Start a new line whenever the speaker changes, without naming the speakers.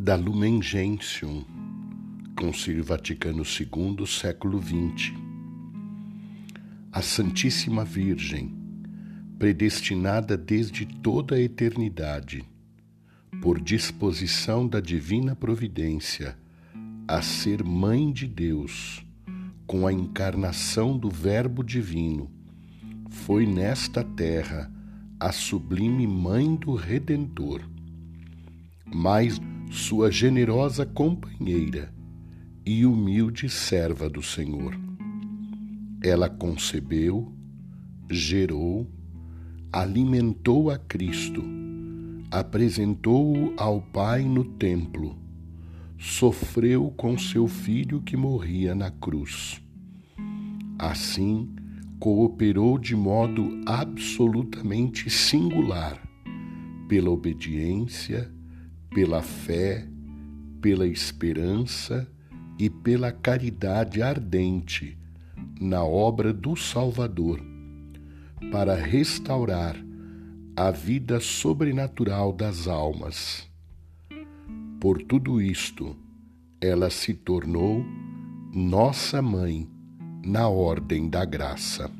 da Lumen Gentium, Concílio Vaticano II, século XX. A Santíssima Virgem, predestinada desde toda a eternidade, por disposição da divina providência, a ser Mãe de Deus, com a encarnação do Verbo Divino, foi nesta terra a sublime Mãe do Redentor, mais sua generosa companheira e humilde serva do Senhor. Ela concebeu, gerou, alimentou a Cristo, apresentou-o ao Pai no templo, sofreu com seu filho que morria na cruz. Assim, cooperou de modo absolutamente singular, pela obediência, pela fé, pela esperança e pela caridade ardente na obra do Salvador, para restaurar a vida sobrenatural das almas. Por tudo isto, ela se tornou nossa mãe na ordem da graça.